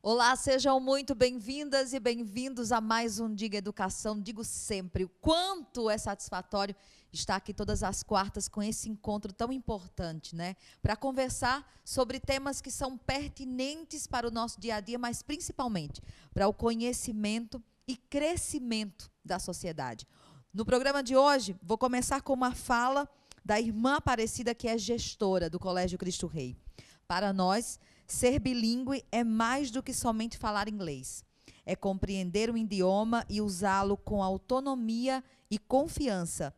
Olá, sejam muito bem-vindas e bem-vindos a mais um Diga Educação. Digo sempre o quanto é satisfatório estar aqui todas as quartas com esse encontro tão importante, né? Para conversar sobre temas que são pertinentes para o nosso dia a dia, mas principalmente para o conhecimento e crescimento da sociedade. No programa de hoje, vou começar com uma fala da irmã Aparecida, que é gestora do Colégio Cristo Rei. Para nós, Ser bilíngue é mais do que somente falar inglês. É compreender o idioma e usá-lo com autonomia e confiança.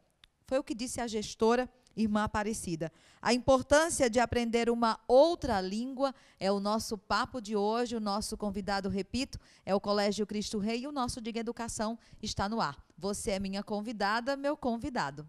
Foi o que disse a gestora irmã Aparecida. A importância de aprender uma outra língua é o nosso papo de hoje. O nosso convidado, repito, é o Colégio Cristo Rei e o nosso Diga Educação está no ar. Você é minha convidada, meu convidado.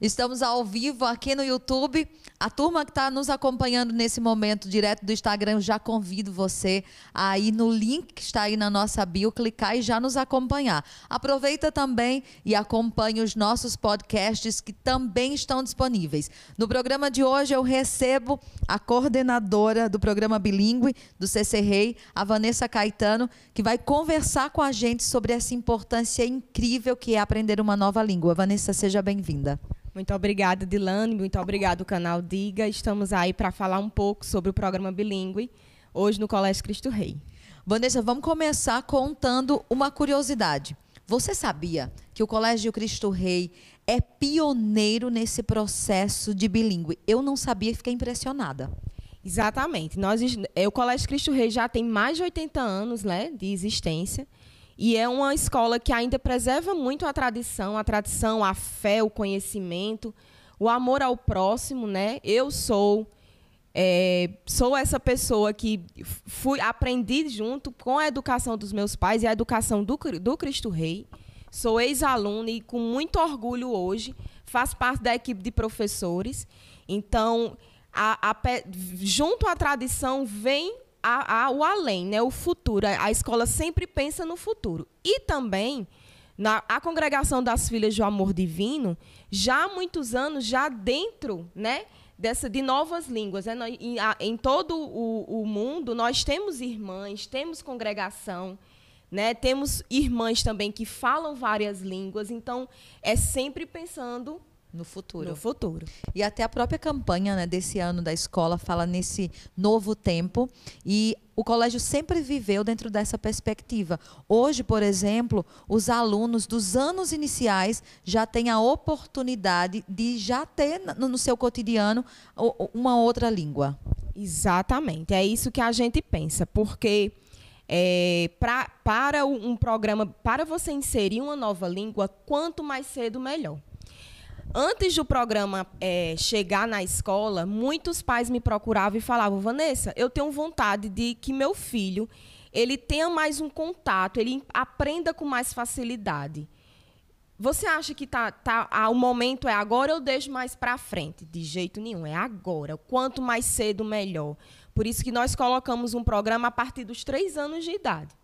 Estamos ao vivo aqui no YouTube. A turma que está nos acompanhando nesse momento, direto do Instagram, eu já convido você a ir no link que está aí na nossa bio, clicar e já nos acompanhar. Aproveita também e acompanhe os nossos podcasts que também estão disponíveis. No programa de hoje eu recebo a coordenadora do programa bilíngue do CC Rei, a Vanessa Caetano, que vai conversar com a gente sobre essa importância incrível que é aprender uma nova língua. Vanessa, seja bem-vinda. Muito obrigada, Dilane. Muito obrigado, canal Diga. Estamos aí para falar um pouco sobre o programa bilíngue, hoje no Colégio Cristo Rei. Vanessa, vamos começar contando uma curiosidade. Você sabia que o Colégio Cristo Rei é pioneiro nesse processo de bilíngue? Eu não sabia e fiquei impressionada. Exatamente. Nós, é, o Colégio Cristo Rei já tem mais de 80 anos né, de existência. E é uma escola que ainda preserva muito a tradição, a tradição, a fé, o conhecimento, o amor ao próximo, né? Eu sou é, sou essa pessoa que fui aprendi junto com a educação dos meus pais e a educação do, do Cristo Rei. Sou ex-aluna e com muito orgulho hoje faço parte da equipe de professores. Então, a, a, junto à tradição vem a, o além, né, o futuro. A escola sempre pensa no futuro. E também na a congregação das filhas do amor divino, já há muitos anos, já dentro, né, dessa de novas línguas, né? em, em todo o, o, mundo nós temos irmãs, temos congregação, né? Temos irmãs também que falam várias línguas, então é sempre pensando no futuro. No futuro. E até a própria campanha né, desse ano da escola fala nesse novo tempo. E o colégio sempre viveu dentro dessa perspectiva. Hoje, por exemplo, os alunos dos anos iniciais já têm a oportunidade de já ter no seu cotidiano uma outra língua. Exatamente. É isso que a gente pensa. Porque. É, pra, para um programa, para você inserir uma nova língua, quanto mais cedo, melhor. Antes do programa é, chegar na escola, muitos pais me procuravam e falavam: Vanessa, eu tenho vontade de que meu filho ele tenha mais um contato, ele aprenda com mais facilidade. Você acha que tá, tá, ah, o momento é agora ou deixo mais para frente? De jeito nenhum, é agora. Quanto mais cedo, melhor. Por isso que nós colocamos um programa a partir dos três anos de idade.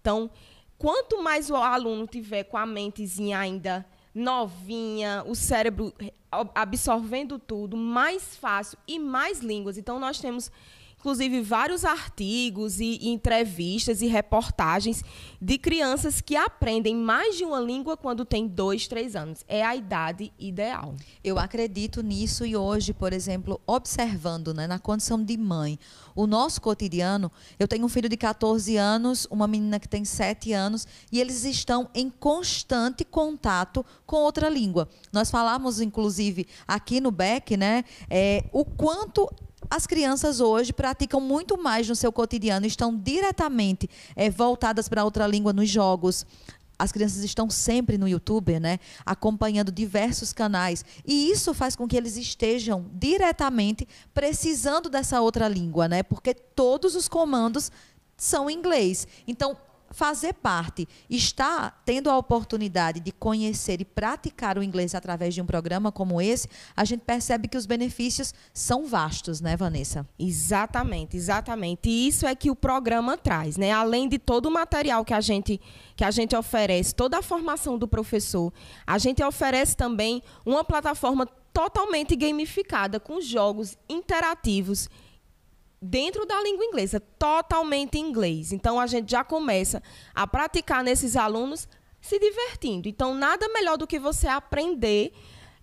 Então, quanto mais o aluno tiver com a mentezinha ainda novinha, o cérebro absorvendo tudo, mais fácil e mais línguas. Então, nós temos inclusive vários artigos e, entrevistas e reportagens de crianças que aprendem mais de uma língua quando têm dois, três anos. É a idade ideal. Eu acredito nisso e hoje, por exemplo, observando né, na condição de mãe, o nosso cotidiano, eu tenho um filho de 14 anos, uma menina que tem 7 anos, e eles estão em constante contato com outra língua. Nós falamos, inclusive, aqui no BEC, né, é, o quanto as crianças hoje praticam muito mais no seu cotidiano, estão diretamente é, voltadas para outra língua nos jogos. As crianças estão sempre no YouTube, né, acompanhando diversos canais. E isso faz com que eles estejam diretamente precisando dessa outra língua, né? Porque todos os comandos são em inglês. Então, fazer parte, estar tendo a oportunidade de conhecer e praticar o inglês através de um programa como esse, a gente percebe que os benefícios são vastos, né, Vanessa? Exatamente, exatamente. E isso é que o programa traz, né? Além de todo o material que a gente que a gente oferece, toda a formação do professor, a gente oferece também uma plataforma totalmente gamificada com jogos interativos dentro da língua inglesa, totalmente inglês. Então a gente já começa a praticar nesses alunos se divertindo. Então nada melhor do que você aprender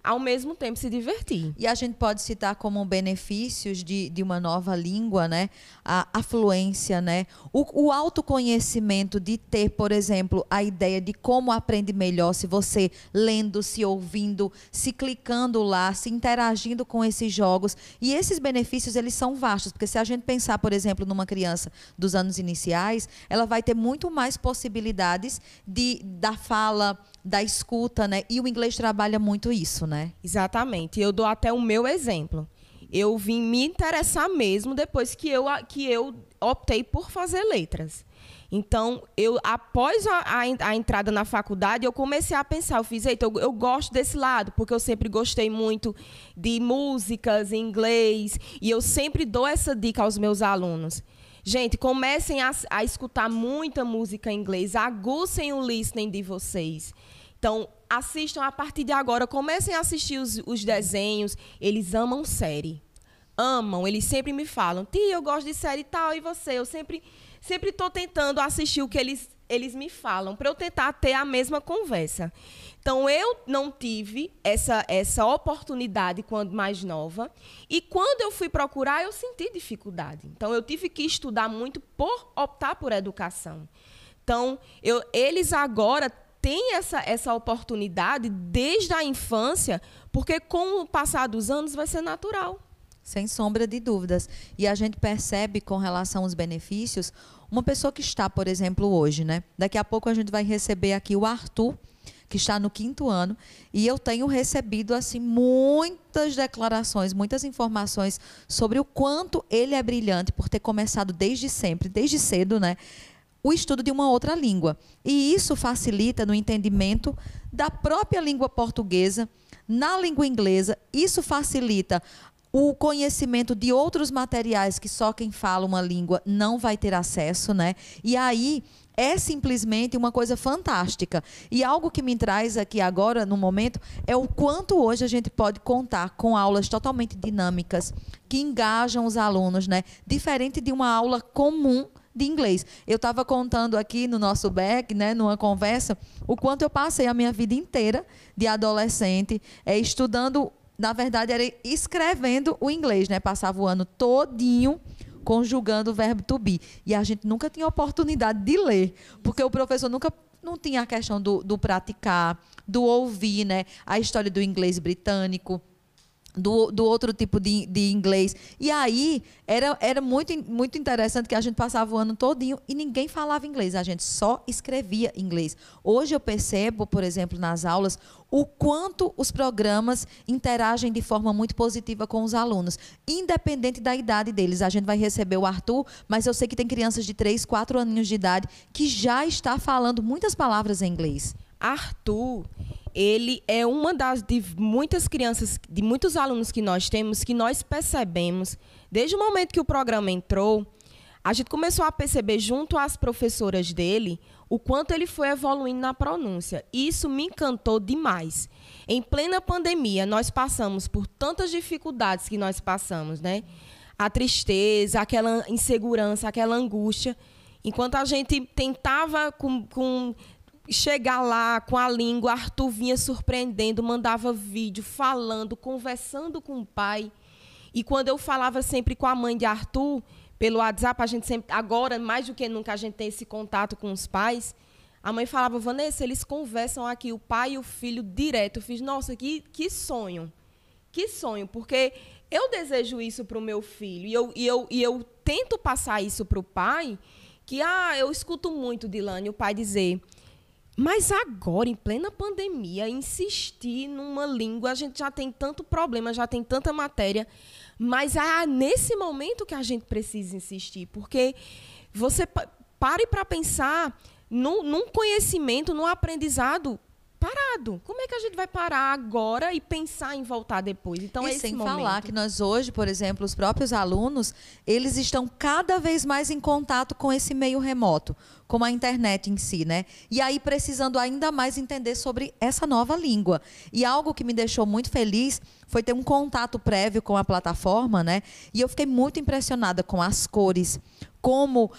ao mesmo tempo se divertir. E a gente pode citar como benefícios de, de uma nova língua, né? A, a fluência, né? O, o autoconhecimento de ter, por exemplo, a ideia de como aprende melhor se você lendo, se ouvindo, se clicando lá, se interagindo com esses jogos. E esses benefícios, eles são vastos, porque se a gente pensar, por exemplo, numa criança dos anos iniciais, ela vai ter muito mais possibilidades de da fala, da escuta, né? E o inglês trabalha muito isso, né? Exatamente. Eu dou até o meu exemplo. Eu vim me interessar mesmo depois que eu, que eu optei por fazer letras. Então, eu após a, a, a, entrada na faculdade, eu comecei a pensar, eu fiz, eita, eu, eu, gosto desse lado, porque eu sempre gostei muito de músicas em inglês, e eu sempre dou essa dica aos meus alunos. Gente, comecem a, a escutar muita música em inglês, aguçem o listening de vocês. Então, assistam a partir de agora, comecem a assistir os, os desenhos. Eles amam série. Amam, eles sempre me falam, tia, eu gosto de série tal, e você? Eu sempre sempre estou tentando assistir o que eles, eles me falam, para eu tentar ter a mesma conversa. Então, eu não tive essa, essa oportunidade quando mais nova. E quando eu fui procurar, eu senti dificuldade. Então, eu tive que estudar muito por optar por educação. Então, eu, eles agora tem essa, essa oportunidade desde a infância, porque com o passar dos anos vai ser natural. Sem sombra de dúvidas. E a gente percebe com relação aos benefícios, uma pessoa que está, por exemplo, hoje, né? Daqui a pouco a gente vai receber aqui o Arthur, que está no quinto ano, e eu tenho recebido assim muitas declarações, muitas informações sobre o quanto ele é brilhante por ter começado desde sempre, desde cedo, né? O estudo de uma outra língua. E isso facilita no entendimento da própria língua portuguesa, na língua inglesa, isso facilita o conhecimento de outros materiais que só quem fala uma língua não vai ter acesso, né? E aí é simplesmente uma coisa fantástica. E algo que me traz aqui agora, no momento, é o quanto hoje a gente pode contar com aulas totalmente dinâmicas, que engajam os alunos, né? Diferente de uma aula comum de inglês. Eu estava contando aqui no nosso back, né, numa conversa, o quanto eu passei a minha vida inteira de adolescente é, estudando, na verdade, era escrevendo o inglês, né? Passava o ano todinho conjugando o verbo to be. E a gente nunca tinha oportunidade de ler, porque o professor nunca não tinha a questão do, do praticar, do ouvir, né? A história do inglês britânico do, do outro tipo de, de inglês. E aí era, era muito, muito interessante que a gente passava o ano todinho e ninguém falava inglês, a gente só escrevia inglês. Hoje eu percebo, por exemplo, nas aulas, o quanto os programas interagem de forma muito positiva com os alunos, independente da idade deles. A gente vai receber o Arthur, mas eu sei que tem crianças de 3, 4 aninhos de idade que já está falando muitas palavras em inglês. Arthur, ele é uma das de muitas crianças, de muitos alunos que nós temos, que nós percebemos, desde o momento que o programa entrou, a gente começou a perceber junto às professoras dele o quanto ele foi evoluindo na pronúncia. Isso me encantou demais. Em plena pandemia, nós passamos por tantas dificuldades que nós passamos, né? A tristeza, aquela insegurança, aquela angústia. Enquanto a gente tentava com, com chegar lá com a língua, Arthur vinha surpreendendo, mandava vídeo, falando, conversando com o pai. E quando eu falava sempre com a mãe de Arthur, pelo WhatsApp, a gente sempre, agora, mais do que nunca, a gente tem esse contato com os pais. A mãe falava, Vanessa, eles conversam aqui, o pai e o filho direto. Eu fiz, nossa, que, que sonho. Que sonho, porque eu desejo isso para o meu filho. E eu, e, eu, e eu tento passar isso para o pai, que, ah, eu escuto muito, Dilane, o pai dizer, mas agora, em plena pandemia, insistir numa língua, a gente já tem tanto problema, já tem tanta matéria, mas é nesse momento que a gente precisa insistir, porque você pare para pensar num, conhecimento, num aprendizado parado. Como é que a gente vai parar agora e pensar em voltar depois? Então e é esse sem momento. falar que nós hoje, por exemplo, os próprios alunos, eles estão cada vez mais em contato com esse meio remoto, como a internet em si, né? E aí precisando ainda mais entender sobre essa nova língua. E algo que me deixou muito feliz foi ter um contato prévio com a plataforma, né? E eu fiquei muito impressionada com as cores, como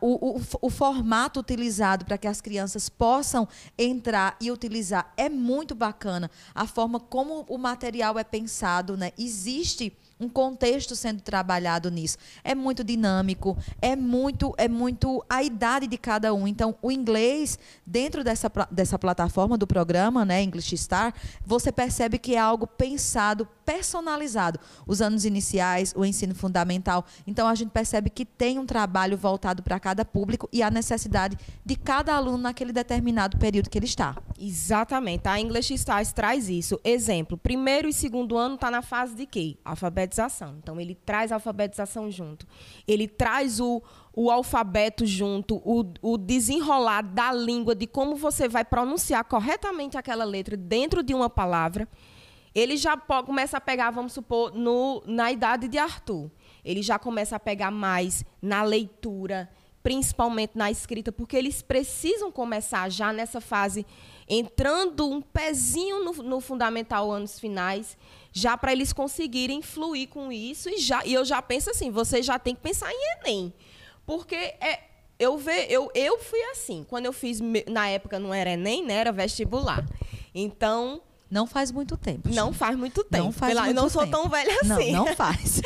o, o, o, formato utilizado para que as crianças possam entrar e utilizar é muito bacana. A forma como o material é pensado, né? Existe um contexto sendo trabalhado nisso. É muito dinâmico, é muito, é muito a idade de cada um. Então, o inglês, dentro dessa, dessa plataforma do programa, né, English Star, você percebe que é algo pensado, personalizado. Os anos iniciais, o ensino fundamental. Então, a gente percebe que tem um trabalho voltado para cada público e a necessidade de cada aluno naquele determinado período que ele está. Exatamente. A English Stars traz isso. Exemplo, primeiro e segundo ano está na fase de quê? Alfabetização. Então, ele traz a alfabetização junto. Ele traz o, o alfabeto junto, o, o desenrolar da língua, de como você vai pronunciar corretamente aquela letra dentro de uma palavra. Ele já começa a pegar, vamos supor, no, na idade de Arthur. Ele já começa a pegar mais na leitura, principalmente na escrita, porque eles precisam começar já nessa fase, entrando um pezinho no, no fundamental anos finais, já para eles conseguirem fluir com isso. E, já, e eu já penso assim, você já tem que pensar em Enem. Porque é, eu, ve, eu, eu fui assim. Quando eu fiz, na época não era Enem, né, era vestibular. Então, não faz muito tempo. Não faz muito tempo. Não faz Pela, muito eu não sou tempo. tão velha assim. Não, não faz.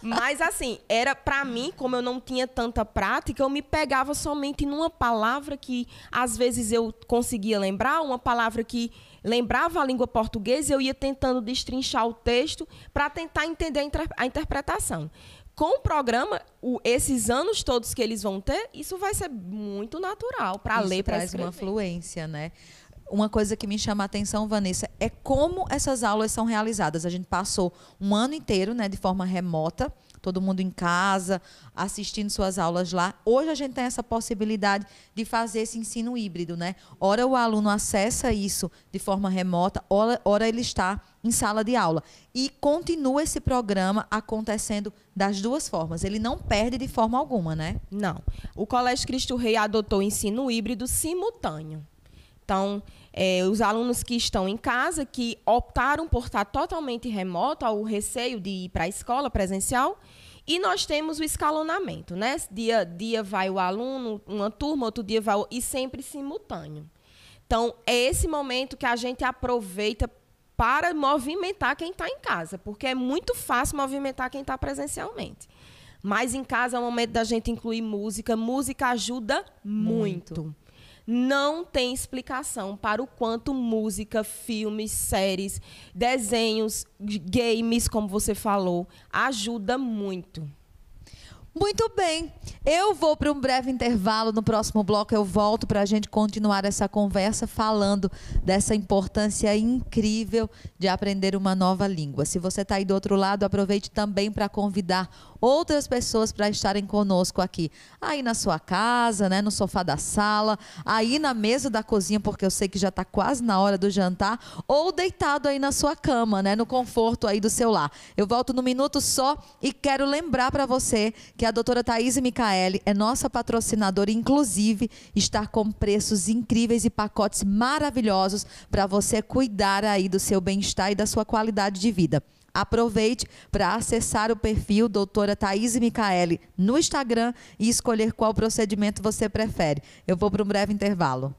Mas assim, era para mim, como eu não tinha tanta prática, eu me pegava somente numa palavra que às vezes eu conseguia lembrar, uma palavra que lembrava a língua portuguesa, eu ia tentando destrinchar o texto para tentar entender a, inter a interpretação com o programa, o, esses anos todos que eles vão ter, isso vai ser muito natural para ler, para escrever. traz uma fluência, né? Uma coisa que me chama a atenção, Vanessa, é como essas aulas são realizadas. A gente passou um ano inteiro, né, de forma remota, todo mundo em casa, assistindo suas aulas lá. Hoje a gente tem essa possibilidade de fazer esse ensino híbrido, né? Ora o aluno acessa isso de forma remota, ora, ora ele está em sala de aula. E continua esse programa acontecendo das duas formas. Ele não perde de forma alguma, né? Não. O Colégio Cristo Rei adotou ensino híbrido simultâneo. Então, é, os alunos que estão em casa, que optaram por estar totalmente remoto, ao receio de ir para a escola presencial, e nós temos o escalonamento, né? Dia, dia vai o aluno, uma turma, outro dia vai o, e sempre simultâneo. Então, é esse momento que a gente aproveita para movimentar quem está em casa, porque é muito fácil movimentar quem está presencialmente. Mas em casa é o momento da gente incluir música. Música ajuda muito. muito não tem explicação para o quanto música, filmes, séries, desenhos, games, como você falou, ajuda muito. Muito bem. Eu vou para um breve intervalo. No próximo bloco eu volto para a gente continuar essa conversa falando dessa importância incrível de aprender uma nova língua. Se você está aí do outro lado, aproveite também para convidar outras pessoas para estarem conosco aqui. Aí na sua casa, né, no sofá da sala, aí na mesa da cozinha, porque eu sei que já está quase na hora do jantar, ou deitado aí na sua cama, né, no conforto aí do seu lar. Eu volto no minuto só e quero lembrar para você que a doutora Thaís Micaeli é nossa patrocinadora, inclusive está com preços incríveis e pacotes maravilhosos para você cuidar aí do seu bem-estar e da sua qualidade de vida. Aproveite para acessar o perfil doutora Thaís Micaeli no Instagram e escolher qual procedimento você prefere. Eu vou para um breve intervalo.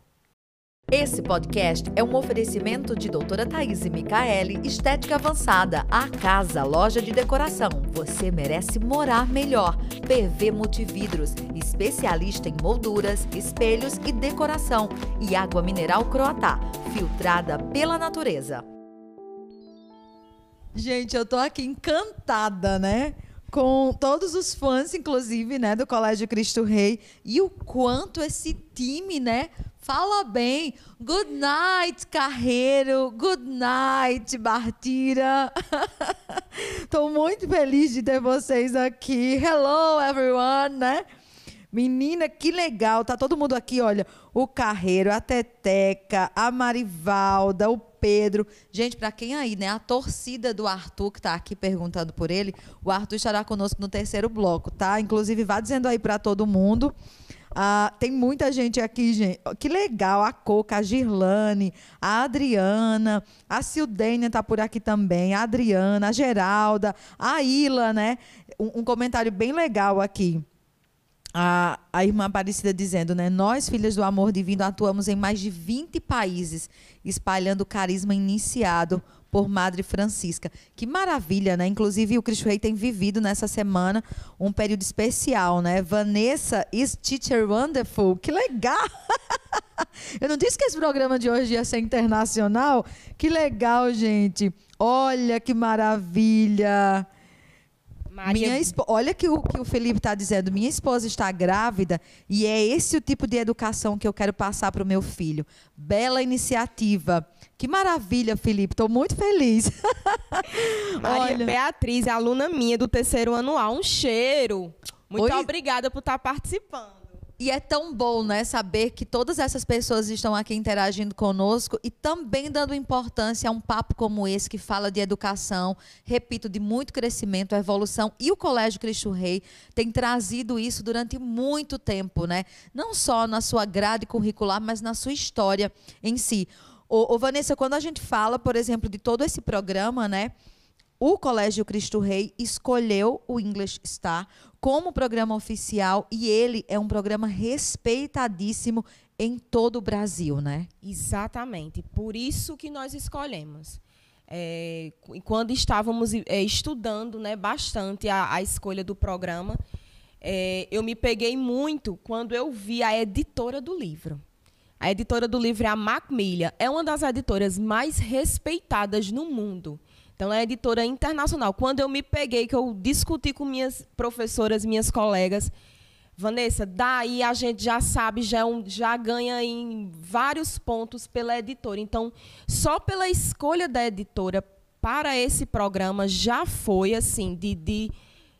Esse podcast é um oferecimento de doutora Thaís Micaeli, Estética Avançada, a casa, loja de decoração. Você merece morar melhor. PV Multividros, especialista em molduras, espelhos e decoração. E água mineral Croatá, filtrada pela natureza. Gente, eu tô aqui encantada, né? Com todos os fãs, inclusive, né, do Colégio Cristo Rei. E o quanto esse time, né, fala bem. Good night, Carreiro. Good night, Bartira. Tô muito feliz de ter vocês aqui. Hello, everyone, né? Menina, que legal. Tá todo mundo aqui, olha. O Carreiro, a Teteca, a Marivalda, o Pedro. Gente, para quem aí, né? A torcida do Arthur, que tá aqui perguntando por ele, o Arthur estará conosco no terceiro bloco, tá? Inclusive, vá dizendo aí para todo mundo. Ah, tem muita gente aqui, gente. Que legal. A Coca, a Girlane, a Adriana, a Sildênia tá por aqui também, a Adriana, a Geralda, a Ila, né? Um, um comentário bem legal aqui a, a irmã Aparecida dizendo, né? Nós, filhas do amor divino, atuamos em mais de 20 países, espalhando o carisma iniciado por Madre Francisca. Que maravilha, né? Inclusive, o Cristo Rei tem vivido nessa semana um período especial, né? Vanessa is Teacher Wonderful. Que legal! Eu não disse que esse programa de hoje ia ser internacional? Que legal, gente! Olha que maravilha! Maria... Minha esp... Olha que o que o Felipe está dizendo. Minha esposa está grávida e é esse o tipo de educação que eu quero passar para o meu filho. Bela iniciativa. Que maravilha, Felipe. Estou muito feliz. Maria Olha... Beatriz, aluna minha do terceiro anual. Um cheiro. Muito Oi... obrigada por estar tá participando. E é tão bom, né, saber que todas essas pessoas estão aqui interagindo conosco e também dando importância a um papo como esse que fala de educação, repito, de muito crescimento, evolução. E o Colégio Cristo Rei tem trazido isso durante muito tempo, né? Não só na sua grade curricular, mas na sua história em si. Ô Vanessa, quando a gente fala, por exemplo, de todo esse programa, né? O Colégio Cristo Rei escolheu o English Star como programa oficial e ele é um programa respeitadíssimo em todo o Brasil, né? Exatamente. Por isso que nós escolhemos. É, quando estávamos é, estudando né, bastante a, a escolha do programa, é, eu me peguei muito quando eu vi a editora do livro. A editora do livro é a Macmillan. É uma das editoras mais respeitadas no mundo. Então, é editora internacional. Quando eu me peguei, que eu discuti com minhas professoras, minhas colegas, Vanessa, daí a gente já sabe, já, é um, já ganha em vários pontos pela editora. Então, só pela escolha da editora para esse programa já foi assim de, de,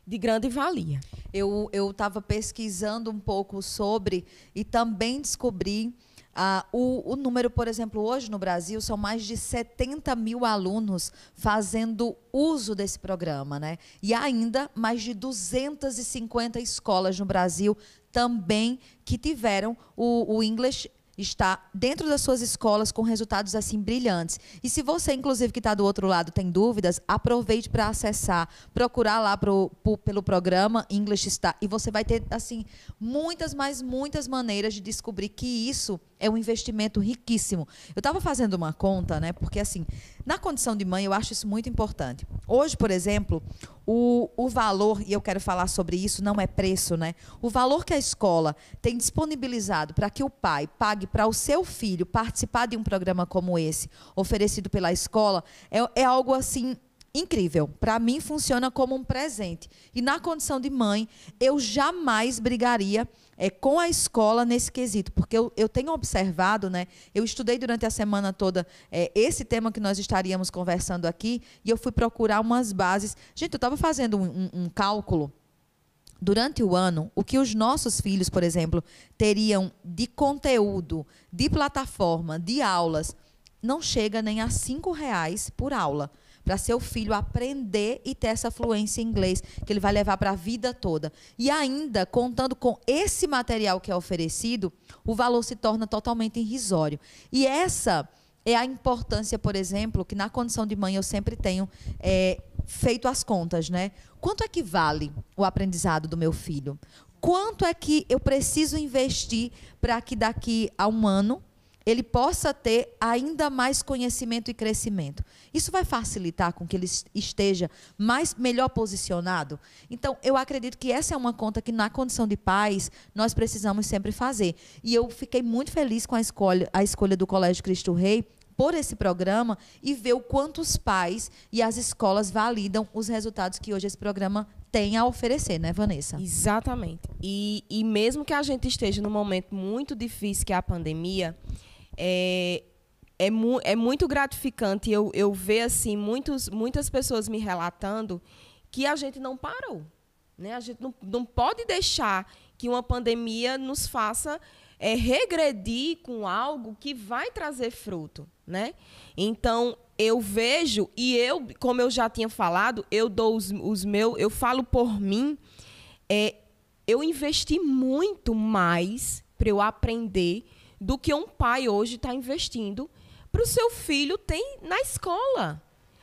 de grande valia. Eu estava pesquisando um pouco sobre e também descobri ah, o, o, número, por exemplo, hoje no Brasil, são mais de 70 mil alunos fazendo uso desse programa. Né? E ainda mais de 250 escolas no Brasil também que tiveram o, o English está dentro das suas escolas com resultados assim brilhantes. E se você, inclusive, que está do outro lado, tem dúvidas, aproveite para acessar, procurar lá pro, pro, pelo programa English Star e você vai ter assim muitas, mais muitas maneiras de descobrir que isso é um investimento riquíssimo. Eu estava fazendo uma conta, né? Porque assim, na condição de mãe, eu acho isso muito importante. Hoje, por exemplo, o, o valor, e eu quero falar sobre isso, não é preço, né? O valor que a escola tem disponibilizado para que o pai pague para o seu filho participar de um programa como esse, oferecido pela escola, é, é algo assim incrível. Para mim funciona como um presente. E na condição de mãe, eu jamais brigaria é, com a escola nesse quesito, porque eu, eu tenho observado, né? Eu estudei durante a semana toda é, esse tema que nós estaríamos conversando aqui e eu fui procurar umas bases. Gente, eu estava fazendo um, um, um cálculo durante o ano, o que os nossos filhos, por exemplo, teriam de conteúdo, de plataforma, de aulas, não chega nem a cinco reais por aula para seu filho aprender e ter essa fluência em inglês que ele vai levar para a vida toda. E ainda, contando com esse material que é oferecido, o valor se torna totalmente irrisório. E essa é a importância, por exemplo, que na condição de mãe eu sempre tenho é, feito as contas, né? Quanto é que vale o aprendizado do meu filho? Quanto é que eu preciso investir para que daqui a um ano ele possa ter ainda mais conhecimento e crescimento. Isso vai facilitar com que ele esteja mais melhor posicionado. Então, eu acredito que essa é uma conta que na condição de pais nós precisamos sempre fazer. E eu fiquei muito feliz com a escolha, a escolha do Colégio Cristo Rei por esse programa e ver o quanto os pais e as escolas validam os resultados que hoje esse programa tem a oferecer, né, Vanessa? Exatamente. E, e mesmo que a gente esteja num momento muito difícil, que é a pandemia, é, é, mu é muito gratificante eu, eu ver assim muitos, muitas pessoas me relatando que a gente não parou. Né? A gente não, não pode deixar que uma pandemia nos faça é, regredir com algo que vai trazer fruto, né? Então eu vejo e eu, como eu já tinha falado, eu dou os, os meus, eu falo por mim, é, eu investi muito mais para eu aprender do que um pai hoje está investindo para o seu filho tem na escola.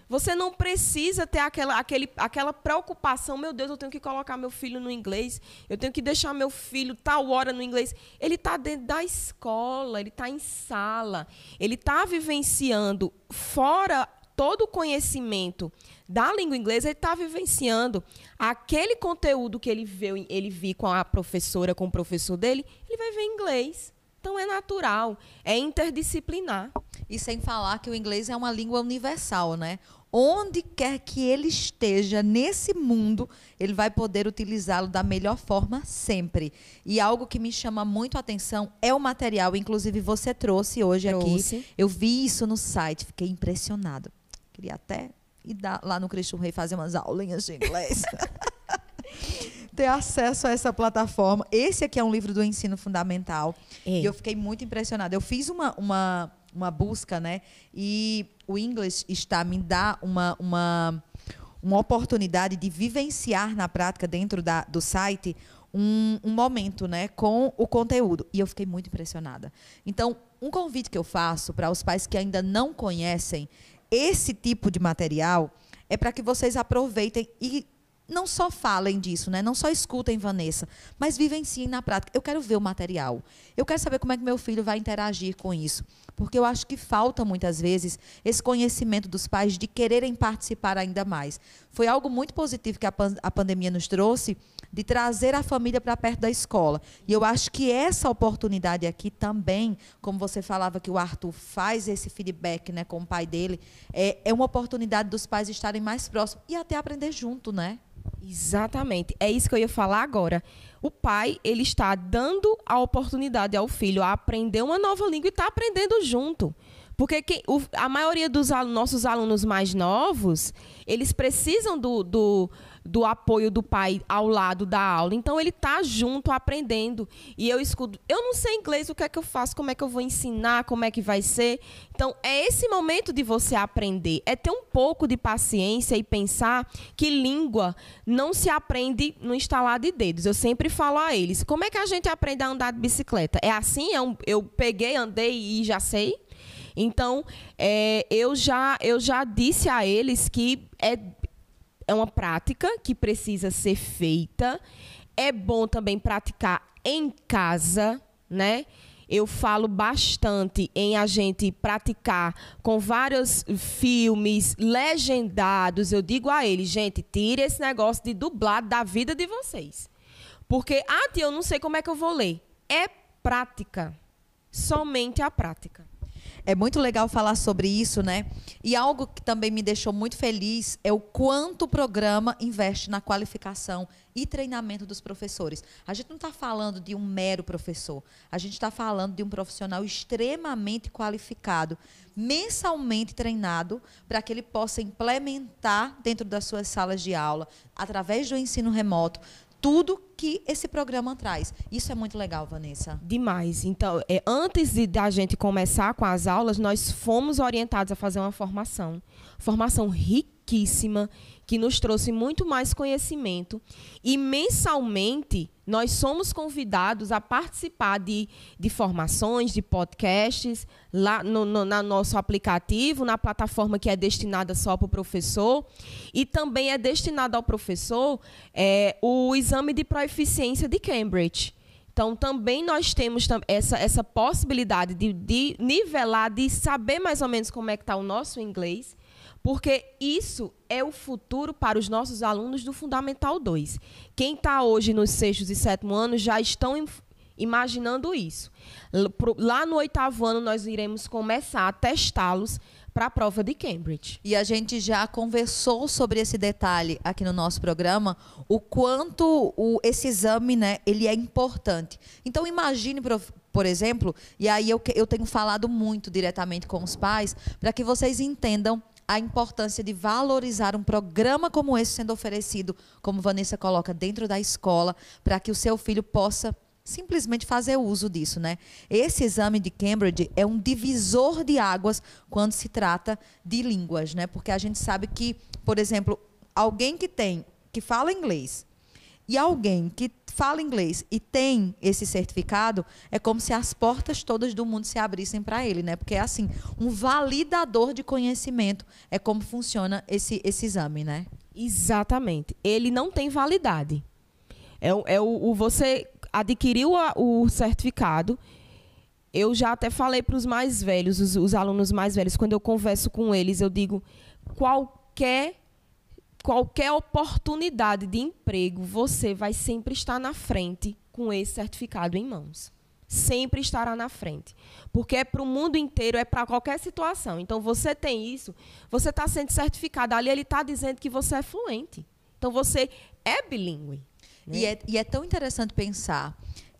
Você não precisa ter aquela, aquele, aquela preocupação, meu Deus, eu tenho que colocar meu filho no inglês, eu tenho que deixar meu filho tal hora no inglês. Ele está dentro da escola, ele está em sala, ele está vivenciando fora todo o conhecimento da língua inglesa, ele está vivenciando aquele conteúdo que ele viu, ele viu com a professora, com o professor dele, ele vai ver inglês. Então é natural, é interdisciplinar. E sem falar que o inglês é uma língua universal, né? Onde quer que ele esteja nesse mundo, ele vai poder utilizá-lo da melhor forma sempre. E algo que me chama muito a atenção é o material, inclusive você trouxe hoje trouxe. aqui. Eu vi isso no site, fiquei impressionado. Queria até ir lá no Cristo Rei fazer umas aulinhas de inglês. ter acesso a essa plataforma. Esse aqui é um livro do ensino fundamental. É. E eu fiquei muito impressionada. Eu fiz uma, uma, uma busca, né? E o English está me dá uma, uma, uma oportunidade de vivenciar na prática dentro da, do site um, um momento, né, com o conteúdo. E eu fiquei muito impressionada. Então, um convite que eu faço para os pais que ainda não conhecem esse tipo de material é para que vocês aproveitem e não só falem disso, né? não só escutem Vanessa, mas vivenciem na prática. Eu quero ver o material. Eu quero saber como é que meu filho vai interagir com isso. Porque eu acho que falta muitas vezes esse conhecimento dos pais de quererem participar ainda mais. Foi algo muito positivo que a, pan a pandemia nos trouxe de trazer a família para perto da escola. E eu acho que essa oportunidade aqui também, como você falava que o Arthur faz esse feedback né, com o pai dele, é, é uma oportunidade dos pais estarem mais próximos e até aprender junto, né? Exatamente. É isso que eu ia falar agora. O pai, ele está dando a oportunidade ao filho a aprender uma nova língua e está aprendendo junto. Porque quem, o, a maioria dos nossos alunos mais novos, eles precisam do, do, do apoio do pai ao lado da aula. Então ele está junto aprendendo. E eu escuto, eu não sei inglês, o que é que eu faço? Como é que eu vou ensinar? Como é que vai ser? Então é esse momento de você aprender, é ter um pouco de paciência e pensar que língua não se aprende no instalar de dedos. Eu sempre falo a eles, como é que a gente aprende a andar de bicicleta? É assim, é um, eu peguei, andei e já sei? Então, é, eu, já, eu já disse a eles que é é uma prática que precisa ser feita. É bom também praticar em casa, né? Eu falo bastante em a gente praticar com vários filmes legendados. Eu digo a eles, gente, tire esse negócio de dublado da vida de vocês. Porque, ah, tia, eu não sei como é que eu vou ler. É prática. Somente a prática. É muito legal falar sobre isso, né? E algo que também me deixou muito feliz é o quanto o programa investe na qualificação e treinamento dos professores. A gente não está falando de um mero professor, a gente está falando de um profissional extremamente qualificado, mensalmente treinado, para que ele possa implementar dentro das suas salas de aula, através do ensino remoto, tudo que esse programa traz. Isso é muito legal, Vanessa. Demais. Então, é, antes de da gente começar com as aulas, nós fomos orientados a fazer uma formação. Formação riquíssima que nos trouxe muito mais conhecimento. E mensalmente nós somos convidados a participar de, de formações, de podcasts, lá no, no na nosso aplicativo, na plataforma que é destinada só para o professor. E também é destinado ao professor é, o exame de proeficiência de Cambridge. Então, também nós temos essa, essa possibilidade de, de nivelar, de saber mais ou menos como é que está o nosso inglês porque isso é o futuro para os nossos alunos do Fundamental 2. Quem está hoje nos sextos e sétimo anos já estão imaginando isso. Lá no oitavo ano, nós iremos começar a testá-los para a prova de Cambridge. E a gente já conversou sobre esse detalhe aqui no nosso programa, o quanto o, esse exame, né, ele é importante. Então imagine, por exemplo, e aí eu, eu tenho falado muito diretamente com os pais, para que vocês entendam a importância de valorizar um programa como esse sendo oferecido, como Vanessa coloca, dentro da escola, para que o seu filho possa simplesmente fazer uso disso, né? Esse exame de Cambridge é um divisor de águas quando se trata de línguas, né? Porque a gente sabe que, por exemplo, alguém que tem que fala inglês e alguém que fala inglês e tem esse certificado, é como se as portas todas do mundo se abrissem para ele, né? Porque é assim, um validador de conhecimento é como funciona esse, esse exame, né? Exatamente. Ele não tem validade. É, é o, o você adquiriu a, o certificado. Eu já até falei para os mais velhos, os, os alunos mais velhos, quando eu converso com eles, eu digo qualquer qualquer oportunidade de emprego, você vai sempre estar na frente com esse certificado em mãos. Sempre estará na frente. Porque é para o mundo inteiro, é para qualquer situação. Então, você tem isso, você está sendo certificado. Ali ele está dizendo que você é fluente. Então, você é bilíngue. Né? E, é, e é tão interessante pensar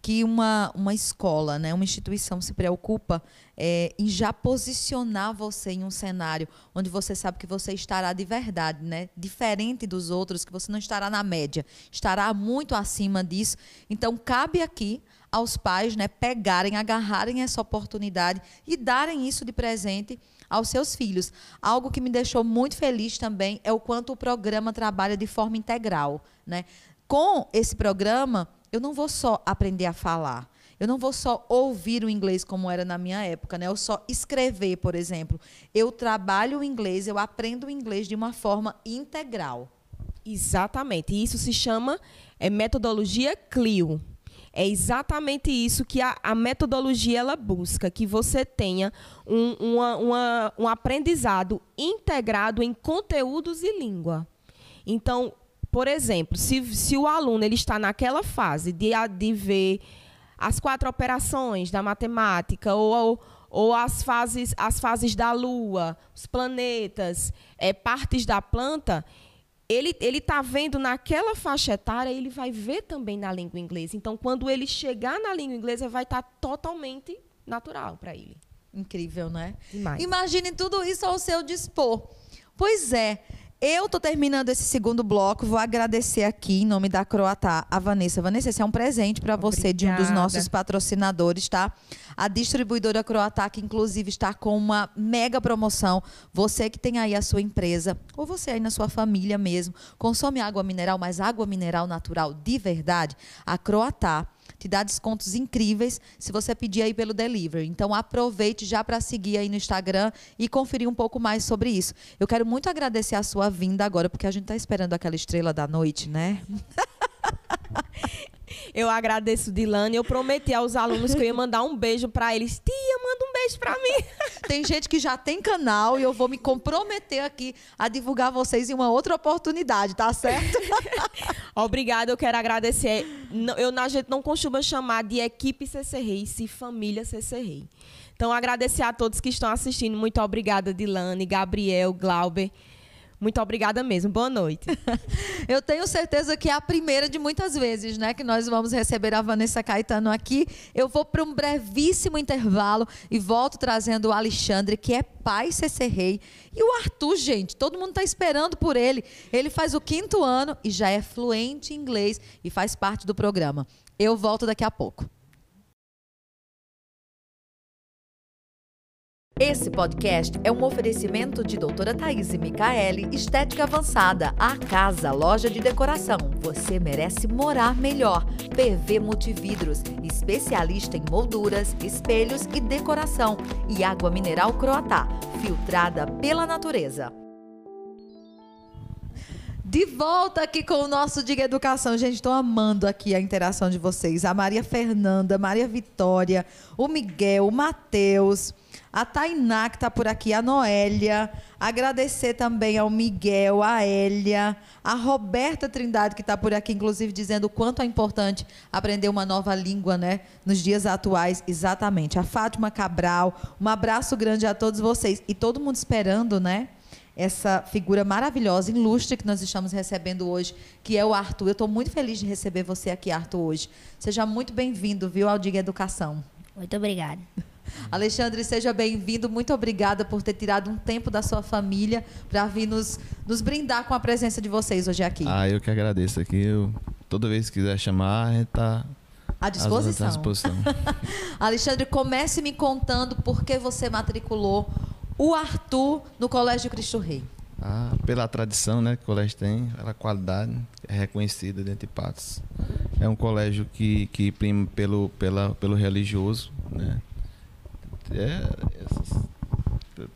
que uma, uma escola, né, uma instituição se preocupa é, em já posicionar você em um cenário onde você sabe que você estará de verdade, né, diferente dos outros, que você não estará na média, estará muito acima disso. Então, cabe aqui aos pais né, pegarem, agarrarem essa oportunidade e darem isso de presente aos seus filhos. Algo que me deixou muito feliz também é o quanto o programa trabalha de forma integral. Né? Com esse programa, eu não vou só aprender a falar. Eu não vou só ouvir o inglês como era na minha época, né? Eu só escrever, por exemplo. Eu trabalho o inglês, eu aprendo o inglês de uma forma integral. Exatamente. E isso se chama é, metodologia CLIO. É exatamente isso que a, a, metodologia ela busca, que você tenha um, uma, uma, um aprendizado integrado em conteúdos e língua. Então, por exemplo, se, se o aluno ele está naquela fase de, de ver as quatro operações da matemática ou, ou, ou as, fases, as fases da Lua, os planetas, é, partes da planta, ele está vendo naquela faixa etária, ele vai ver também na língua inglesa. Então, quando ele chegar na língua inglesa, vai estar tá totalmente natural para ele. Incrível, né? Demais. Imagine tudo isso ao seu dispor. Pois é. Eu estou terminando esse segundo bloco. Vou agradecer aqui, em nome da Croatá, a Vanessa. Vanessa, esse é um presente para você de um dos nossos patrocinadores, tá? A distribuidora Croatá, que inclusive está com uma mega promoção. Você que tem aí a sua empresa, ou você aí na sua família mesmo, consome água mineral, mas água mineral natural de verdade, a Croatá te dá descontos incríveis se você pedir aí pelo delivery. Então aproveite já para seguir aí no Instagram e conferir um pouco mais sobre isso. Eu quero muito agradecer a sua vinda agora, porque a gente está esperando aquela estrela da noite, né? Eu agradeço, Dilane. Eu prometi aos alunos que eu ia mandar um beijo para eles. Tia, manda um beijo para mim. Tem gente que já tem canal e eu vou me comprometer aqui a divulgar vocês em uma outra oportunidade, tá certo? Obrigada, eu quero agradecer. Eu, a gente não costuma chamar de equipe CC Rei, se família CC Rei. Então, agradecer a todos que estão assistindo. Muito obrigada, Dilane, Gabriel, Glauber. Muito obrigada mesmo. Boa noite. Eu tenho certeza que é a primeira de muitas vezes, né, que nós vamos receber a Vanessa Caetano aqui. Eu vou para um brevíssimo intervalo e volto trazendo o Alexandre, que é pai CC Rei, e o Arthur, gente, todo mundo está esperando por ele. Ele faz o quinto ano e já é fluente em inglês e faz parte do programa. Eu volto daqui a pouco. Esse podcast é um oferecimento de doutora Thaís e Micaele, Estética Avançada, a casa, loja de decoração. Você merece morar melhor. PV Multividros, especialista em molduras, espelhos e decoração. E água mineral Croatá, filtrada pela natureza. De volta aqui com o nosso Diga Educação. Gente, estou amando aqui a interação de vocês. A Maria Fernanda, Maria Vitória, o Miguel, o Matheus a Tainá, que está por aqui, a Noélia. Agradecer também ao Miguel, a Hélia, a Roberta Trindade, que está por aqui, inclusive, dizendo o quanto é importante aprender uma nova língua, né? Nos dias atuais, exatamente. A Fátima Cabral, um abraço grande a todos vocês. E todo mundo esperando, né? Essa figura maravilhosa, ilustre que nós estamos recebendo hoje, que é o Arthur. Eu estou muito feliz de receber você aqui, Arthur, hoje. Seja muito bem-vindo, viu, ao Diga Educação. Muito obrigada. Alexandre, seja bem-vindo. Muito obrigada por ter tirado um tempo da sua família para vir nos, nos brindar com a presença de vocês hoje aqui. Ah, eu que agradeço aqui. Eu, toda vez que quiser chamar, a gente está à disposição. À disposição. Alexandre, comece me contando por que você matriculou o Arthur no Colégio Cristo Rei. Ah, pela tradição né, que o colégio tem, pela qualidade, é reconhecida dentro de Patos. É um colégio que, que prima pelo, pela, pelo religioso, né? É, é,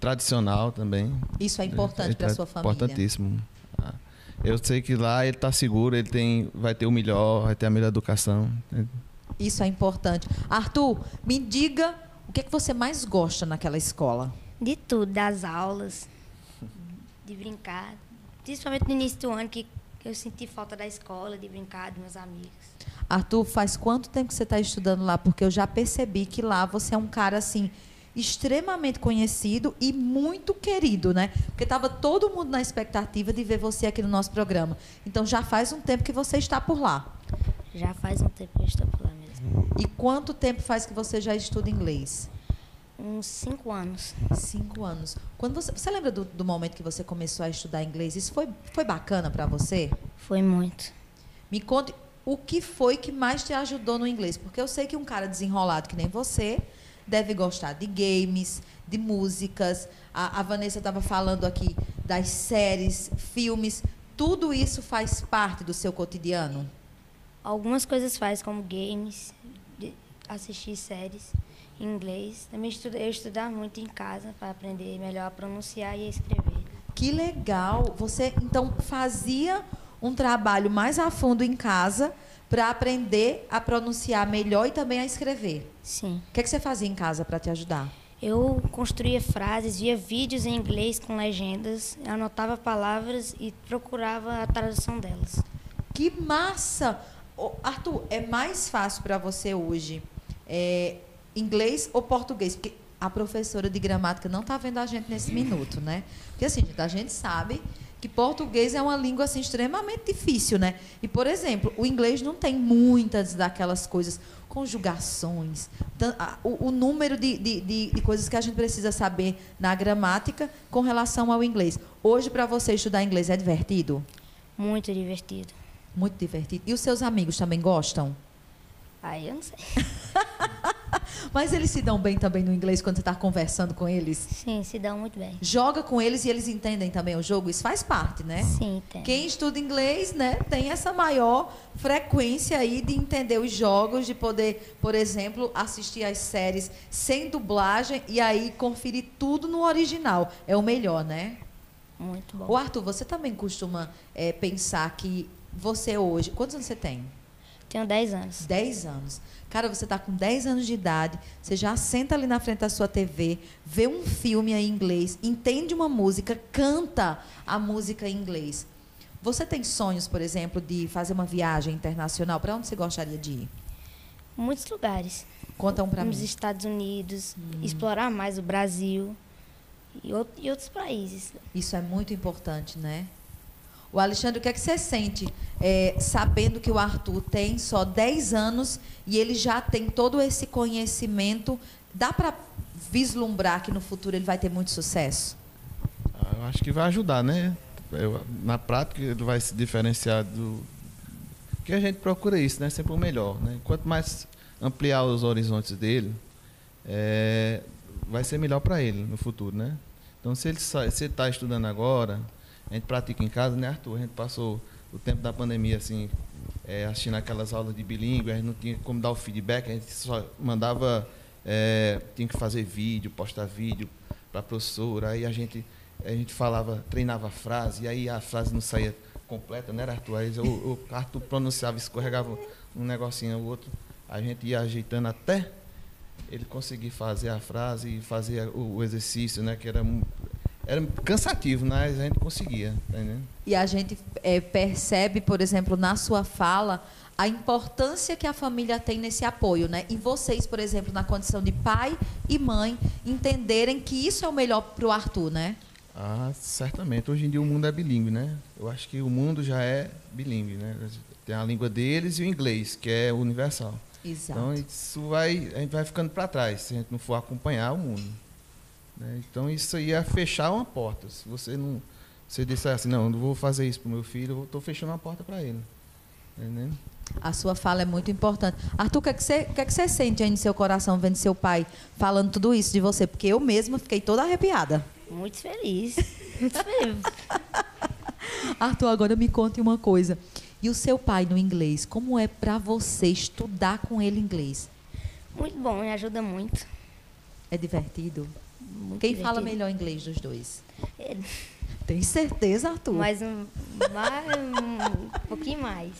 tradicional também. Isso é importante é, para sua família. Importantíssimo. Ah, eu sei que lá ele está seguro, ele tem, vai ter o melhor, vai ter a melhor educação. Isso é importante. Arthur, me diga o que, é que você mais gosta naquela escola? De tudo, das aulas, de brincar. Principalmente no início do ano, que eu senti falta da escola, de brincar, dos meus amigos. Arthur, faz quanto tempo que você está estudando lá? Porque eu já percebi que lá você é um cara assim extremamente conhecido e muito querido, né? Porque estava todo mundo na expectativa de ver você aqui no nosso programa. Então já faz um tempo que você está por lá. Já faz um tempo que eu estou por lá mesmo. E quanto tempo faz que você já estuda inglês? Uns cinco anos. Cinco anos. Quando você, você lembra do, do momento que você começou a estudar inglês? Isso foi, foi bacana para você? Foi muito. Me conte o que foi que mais te ajudou no inglês, porque eu sei que um cara desenrolado que nem você deve gostar de games, de músicas. A, a Vanessa estava falando aqui das séries, filmes. Tudo isso faz parte do seu cotidiano? Algumas coisas faz, como games, assistir séries em inglês. Também estudo, eu estudar muito em casa para aprender melhor a pronunciar e a escrever. Que legal! Você então fazia um trabalho mais a fundo em casa para aprender a pronunciar melhor e também a escrever. Sim. O que, é que você fazia em casa para te ajudar? Eu construía frases, via vídeos em inglês com legendas, anotava palavras e procurava a tradução delas. Que massa! Arthur, é mais fácil para você hoje é, inglês ou português? Porque a professora de gramática não está vendo a gente nesse minuto, né? Porque assim, a gente sabe que português é uma língua assim extremamente difícil, né? E por exemplo, o inglês não tem muitas daquelas coisas, conjugações, o, o número de, de, de, de, coisas que a gente precisa saber na gramática com relação ao inglês. Hoje para você estudar inglês é divertido? Muito divertido. Muito divertido. E os seus amigos também gostam? Aí eu não sei. Mas eles se dão bem também no inglês quando você está conversando com eles? Sim, se dão muito bem. Joga com eles e eles entendem também o jogo? Isso faz parte, né? Sim, tem. Quem estuda inglês, né, tem essa maior frequência aí de entender os jogos, de poder, por exemplo, assistir às séries sem dublagem e aí conferir tudo no original. É o melhor, né? Muito bom. O Arthur, você também costuma é, pensar que você hoje. Quantos anos você tem? Tenho 10 anos. 10 anos. Cara, você está com 10 anos de idade, você já senta ali na frente da sua TV, vê um filme em inglês, entende uma música, canta a música em inglês. Você tem sonhos, por exemplo, de fazer uma viagem internacional? Para onde você gostaria de ir? Muitos lugares. Conta um para mim. Nos Estados Unidos, hum. explorar mais o Brasil e, e outros países. Isso é muito importante, né? O Alexandre, o que é que você sente é, sabendo que o Arthur tem só 10 anos e ele já tem todo esse conhecimento? Dá para vislumbrar que no futuro ele vai ter muito sucesso? Ah, eu acho que vai ajudar, né? Eu, na prática, ele vai se diferenciar do. Que a gente procura isso, né? Sempre o melhor. Né? Quanto mais ampliar os horizontes dele, é, vai ser melhor para ele no futuro, né? Então, se ele está estudando agora, a gente pratica em casa, né, Arthur? A gente passou o tempo da pandemia, assim, é, assistindo aquelas aulas de bilíngue, a gente não tinha como dar o feedback, a gente só mandava, é, tinha que fazer vídeo, postar vídeo para a professora, aí a gente, a gente falava, treinava a frase, e aí a frase não saía completa, né, Arthur? Aí o, Arthur pronunciava, escorregava um negocinho ou outro, a gente ia ajeitando até ele conseguir fazer a frase e fazer o exercício, né, que era era cansativo, mas a gente conseguia. Tá e a gente é, percebe, por exemplo, na sua fala, a importância que a família tem nesse apoio, né? E vocês, por exemplo, na condição de pai e mãe, entenderem que isso é o melhor para o Arthur, né? Ah, certamente. Hoje em dia o mundo é bilíngue, né? Eu acho que o mundo já é bilíngue, né? Tem a língua deles e o inglês, que é universal. Exato. Então isso vai, a gente vai ficando para trás se a gente não for acompanhar o mundo. Né? Então isso aí é fechar uma porta. Se você não, você disser assim, não, eu não vou fazer isso para o meu filho, eu estou fechando uma porta para ele. Entendeu? A sua fala é muito importante. Arthur, o que, é que, você, o que, é que você sente aí no seu coração vendo seu pai falando tudo isso de você? Porque eu mesma fiquei toda arrepiada. Muito feliz. Muito feliz. Arthur, agora me conte uma coisa. E o seu pai no inglês? Como é para você estudar com ele inglês? Muito bom, me ajuda muito. É divertido? Muito Quem fala divertido. melhor inglês dos dois? Ele. Tem certeza, Arthur? Mais um, mais um pouquinho mais.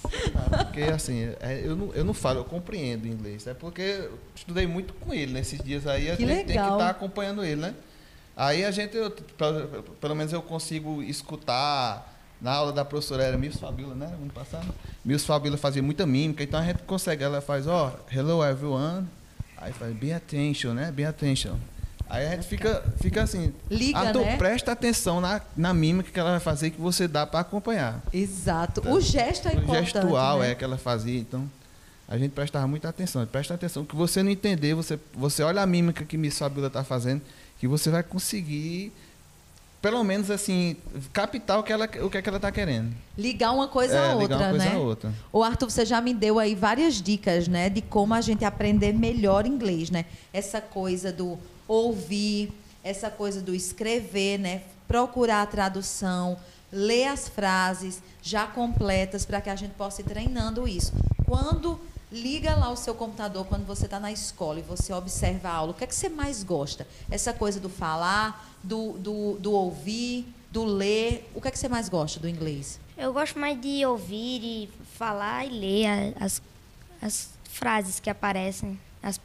Porque assim, é, eu, não, eu não falo, eu compreendo inglês. É porque eu estudei muito com ele nesses dias aí, a Que gente tem que legal. estar acompanhando ele, né? Aí a gente, eu, pelo, pelo menos eu consigo escutar. Na aula da professora era Miss Fabíola, né? Ano passado. Miss Fabíola fazia muita mímica, então a gente consegue. Ela faz, ó, hello everyone. Aí faz, be attention, né? Be attention. Aí a gente fica, fica assim. Liga, Arthur, né? presta atenção na, na mímica que ela vai fazer que você dá para acompanhar. Exato. O gesto é O importante. gestual né? é que ela fazia, então a gente prestava muita atenção. Presta atenção, que você não entender, você, você olha a mímica que Miss Fabiola está fazendo, que você vai conseguir, pelo menos assim, captar o que, ela, o que, é que ela está querendo. Ligar uma coisa É, a ligar outra, uma coisa né? a outra. O Arthur, você já me deu aí várias dicas, né, de como a gente aprender melhor inglês, né? Essa coisa do ouvir, essa coisa do escrever, né? Procurar a tradução, ler as frases já completas para que a gente possa ir treinando isso. Quando liga lá o seu computador, quando você está na escola e você observa a aula, o que é que você mais gosta? Essa coisa do falar, do, do, do ouvir, do ler, o que é que você mais gosta do inglês? Eu gosto mais de ouvir e falar e ler as, as frases que aparecem, as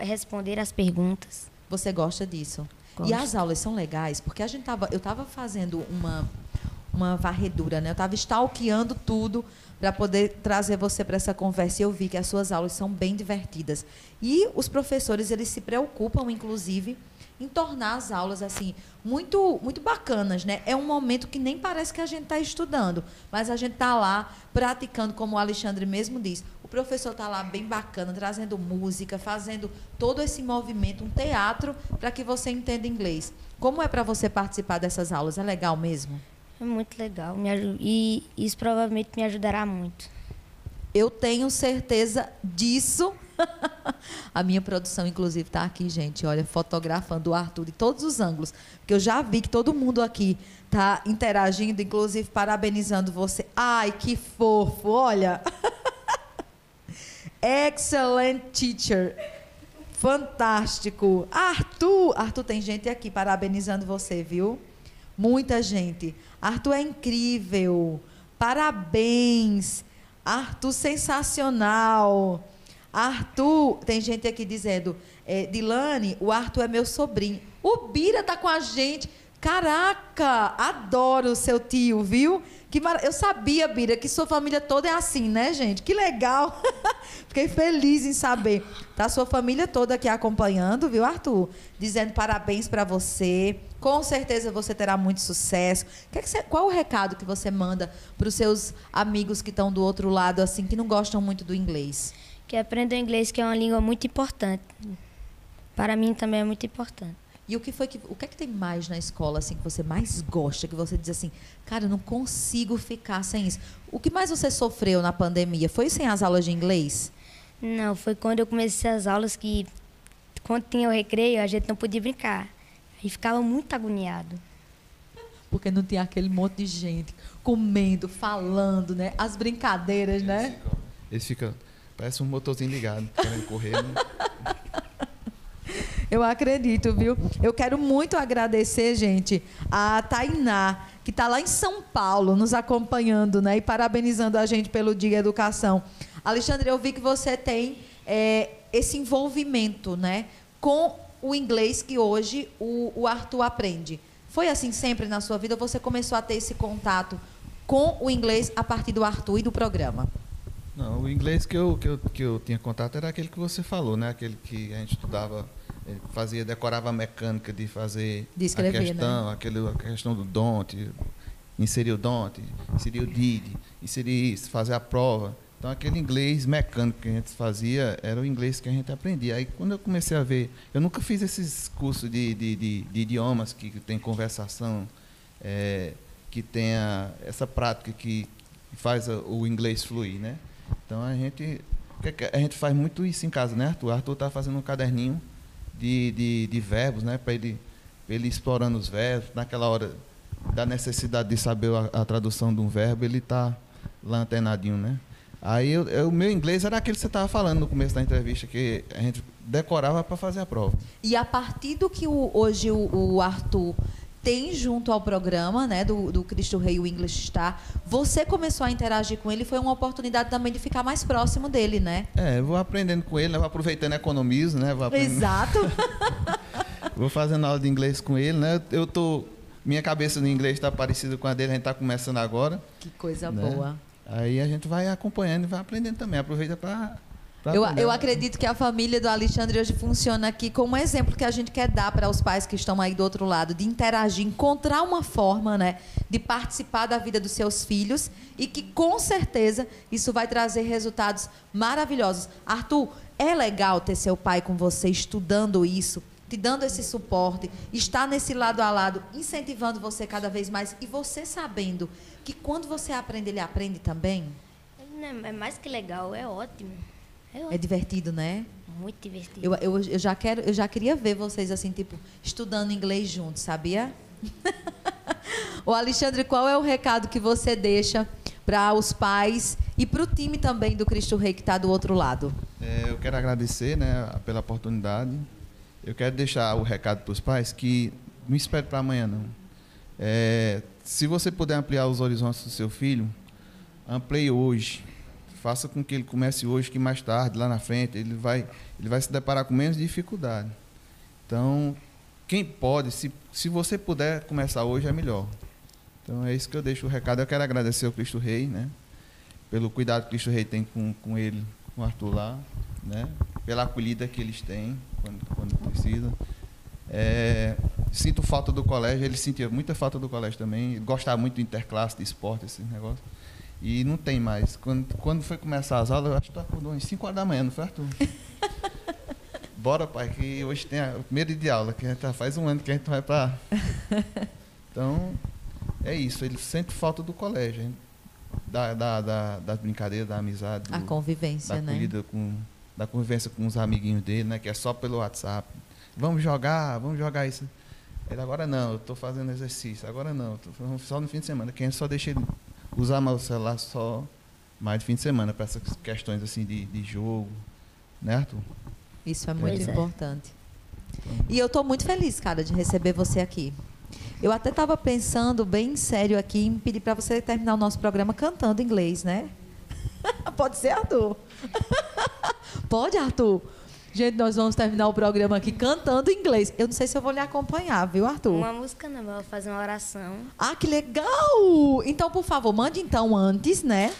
responder as perguntas. Você gosta disso? E Gosto. as aulas são legais, porque a gente tava, eu estava fazendo uma, uma varredura, né? Eu estava stalkeando tudo para poder trazer você para essa conversa e eu vi que as suas aulas são bem divertidas. E os professores, eles se preocupam, inclusive, em tornar as aulas assim muito muito bacanas, né? É um momento que nem parece que a gente está estudando, mas a gente está lá praticando, como o Alexandre mesmo diz. O professor está lá bem bacana, trazendo música, fazendo todo esse movimento, um teatro para que você entenda inglês. Como é para você participar dessas aulas? É legal mesmo? É muito legal. E isso provavelmente me ajudará muito. Eu tenho certeza disso. A minha produção, inclusive, está aqui, gente. Olha, fotografando o Arthur de todos os ângulos. Porque eu já vi que todo mundo aqui está interagindo, inclusive parabenizando você. Ai, que fofo! Olha. Excellent teacher. Fantástico. Arthur, Arthur, tem gente aqui parabenizando você, viu? Muita gente. Arthur é incrível. Parabéns. Arthur, sensacional. Arthur, tem gente aqui dizendo, é, Dilane, o Arthur é meu sobrinho. O Bira tá com a gente. Caraca, adoro o seu tio, viu? Que mara... Eu sabia, Bira, que sua família toda é assim, né, gente? Que legal. Fiquei feliz em saber. Tá sua família toda aqui acompanhando, viu, Arthur? Dizendo parabéns para você. Com certeza você terá muito sucesso. Qual o recado que você manda para os seus amigos que estão do outro lado, assim, que não gostam muito do inglês? Que aprenda o inglês, que é uma língua muito importante. Para mim também é muito importante. E o que foi que o que é que tem mais na escola assim que você mais gosta, que você diz assim, cara, eu não consigo ficar sem isso. O que mais você sofreu na pandemia? Foi sem as aulas de inglês? Não, foi quando eu comecei as aulas que, quando tinha o recreio, a gente não podia brincar. Aí ficava muito agoniado. Porque não tinha aquele monte de gente comendo, falando, né? As brincadeiras, né? Eles ficam, parece um motorzinho ligado, querendo correr. Né? Eu acredito, viu? Eu quero muito agradecer, gente, a Tainá, que está lá em São Paulo, nos acompanhando, né? E parabenizando a gente pelo Dia Educação. Alexandre, eu vi que você tem é, esse envolvimento, né? Com o inglês que hoje o, o Arthur aprende. Foi assim sempre na sua vida? Você começou a ter esse contato com o inglês a partir do Arthur e do programa? Não, o inglês que eu, que, eu, que eu tinha contato era aquele que você falou, né? Aquele que a gente estudava, fazia, decorava a mecânica de fazer De escrever, a questão, né? aquele, a questão do don't, inserir o don't, inserir o did, inserir isso, fazer a prova. Então aquele inglês mecânico que a gente fazia era o inglês que a gente aprendia. Aí quando eu comecei a ver, eu nunca fiz esses cursos de, de, de, de idiomas que tem conversação, é, que tenha essa prática que faz o inglês fluir, né? Então a gente a gente faz muito isso em casa, né, Arthur? Arthur está fazendo um caderninho de, de, de verbos, né, para ele, ele explorando os verbos, naquela hora da necessidade de saber a, a tradução de um verbo, ele está lá antenadinho, né? Aí o meu inglês era aquele que você estava falando no começo da entrevista, que a gente decorava para fazer a prova. E a partir do que o, hoje o, o, Arthur tem junto ao programa, né, do, do Cristo Rei o English Star, você começou a interagir com ele, foi uma oportunidade também de ficar mais próximo dele, né? É, eu vou aprendendo com ele, né, vou aproveitando economizo, né? Vou Exato. vou fazendo aula de inglês com ele, né? Eu tô minha cabeça no inglês está parecida com a dele, a gente está começando agora. Que coisa né? boa. Aí a gente vai acompanhando e vai aprendendo também. Aproveita para. Eu, eu acredito que a família do Alexandre hoje funciona aqui como um exemplo que a gente quer dar para os pais que estão aí do outro lado, de interagir, encontrar uma forma né, de participar da vida dos seus filhos e que com certeza isso vai trazer resultados maravilhosos. Arthur, é legal ter seu pai com você estudando isso, te dando esse suporte, estar nesse lado a lado, incentivando você cada vez mais e você sabendo que quando você aprende, ele aprende também? É mais que legal, é ótimo. É, é divertido, né? Muito divertido. Eu, eu, eu, já quero, eu já queria ver vocês assim, tipo, estudando inglês juntos, sabia? o Alexandre, qual é o recado que você deixa para os pais e para o time também do Cristo Rei que está do outro lado? É, eu quero agradecer né, pela oportunidade. Eu quero deixar o recado para os pais que não espere para amanhã, não. É, se você puder ampliar os horizontes do seu filho, amplie hoje. Faça com que ele comece hoje, que mais tarde, lá na frente, ele vai, ele vai se deparar com menos dificuldade. Então, quem pode, se, se você puder começar hoje, é melhor. Então, é isso que eu deixo o recado. Eu quero agradecer ao Cristo Rei, né? Pelo cuidado que o Cristo Rei tem com, com ele, com o Arthur lá, né? Pela acolhida que eles têm quando, quando precisa. É, sinto falta do colégio, ele sentia muita falta do colégio também, gostava muito de interclasse, de esporte, esses negócios. E não tem mais. Quando, quando foi começar as aulas, eu acho que tu acordou às 5 horas da manhã, não foi, Arthur? Bora, pai, que hoje tem o primeiro dia de aula, que a gente já faz um ano que a gente vai para. Então, é isso, ele sente falta do colégio, hein? Da, da, da, da brincadeira, da amizade. Do, a convivência, da né? Com, da convivência com os amiguinhos dele, né? Que é só pelo WhatsApp. Vamos jogar, vamos jogar isso. Ele, agora não, eu estou fazendo exercício. Agora não, estou só no fim de semana. Quem só deixa ele usar meu celular só mais de fim de semana para essas questões assim de, de jogo, né, Arthur? Isso é muito pois é. importante. É. E eu estou muito feliz, cara, de receber você aqui. Eu até estava pensando bem sério aqui em pedir para você terminar o nosso programa cantando inglês, né? Pode ser, Arthur? Pode, Arthur? Gente, nós vamos terminar o programa aqui cantando inglês. Eu não sei se eu vou lhe acompanhar, viu, Arthur? Uma música não, eu vou fazer uma oração. Ah, que legal! Então, por favor, mande então antes, né,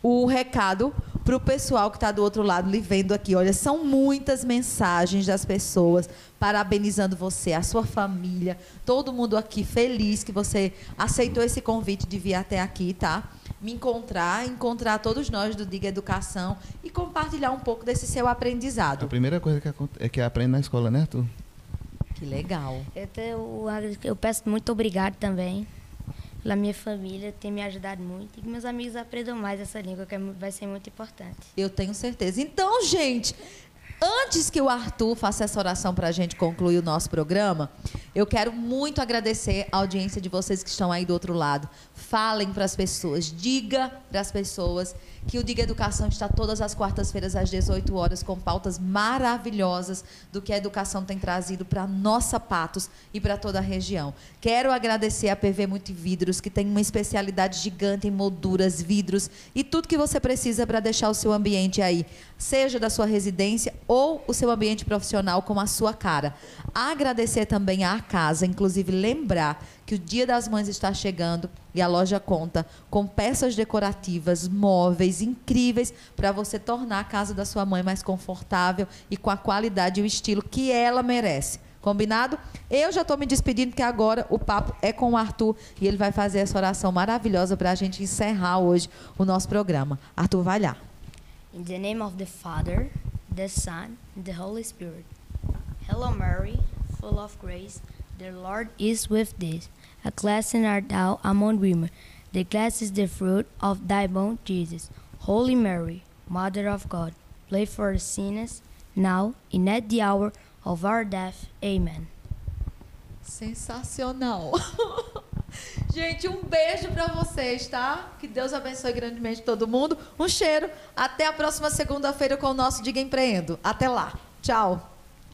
o recado para o pessoal que está do outro lado lhe vendo aqui. Olha, são muitas mensagens das pessoas parabenizando você, a sua família, todo mundo aqui feliz que você aceitou esse convite de vir até aqui, tá? Me encontrar, encontrar todos nós do Diga Educação e compartilhar um pouco desse seu aprendizado. A primeira coisa que é que aprende na escola, né, Arthur? Que legal. Eu, eu, eu peço muito obrigado também pela minha família, tem me ajudado muito e que meus amigos aprendam mais essa língua, que é vai ser muito importante. Eu tenho certeza. Então, gente, Antes que o Arthur faça essa oração para a gente concluir o nosso programa, eu quero muito agradecer a audiência de vocês que estão aí do outro lado. Falem para as pessoas, diga para as pessoas que o Diga Educação está todas as quartas-feiras às 18 horas com pautas maravilhosas do que a educação tem trazido para nossa Patos e para toda a região. Quero agradecer a PV Multividros, que tem uma especialidade gigante em molduras, vidros e tudo que você precisa para deixar o seu ambiente aí, seja da sua residência ou o seu ambiente profissional com a sua cara. Agradecer também à casa, inclusive lembrar que o Dia das Mães está chegando e a loja conta com peças decorativas, móveis incríveis para você tornar a casa da sua mãe mais confortável e com a qualidade e o estilo que ela merece. Combinado? Eu já estou me despedindo, que agora o papo é com o Arthur e ele vai fazer essa oração maravilhosa para a gente encerrar hoje o nosso programa. Arthur, vai lá. In the name of the Father, the Son, and the Holy Spirit. Hello, Mary, full of grace, the Lord is with thee. A blessed art thou among women. The blessed is the fruit of thy womb, Jesus. Holy Mary, Mother of God, pray for us sinners, now and at the hour of our death. Amen. Sensacional. Gente, um beijo para vocês, tá? Que Deus abençoe grandemente todo mundo. Um cheiro. Até a próxima segunda-feira com o nosso Diga Empreendo. Até lá. Tchau.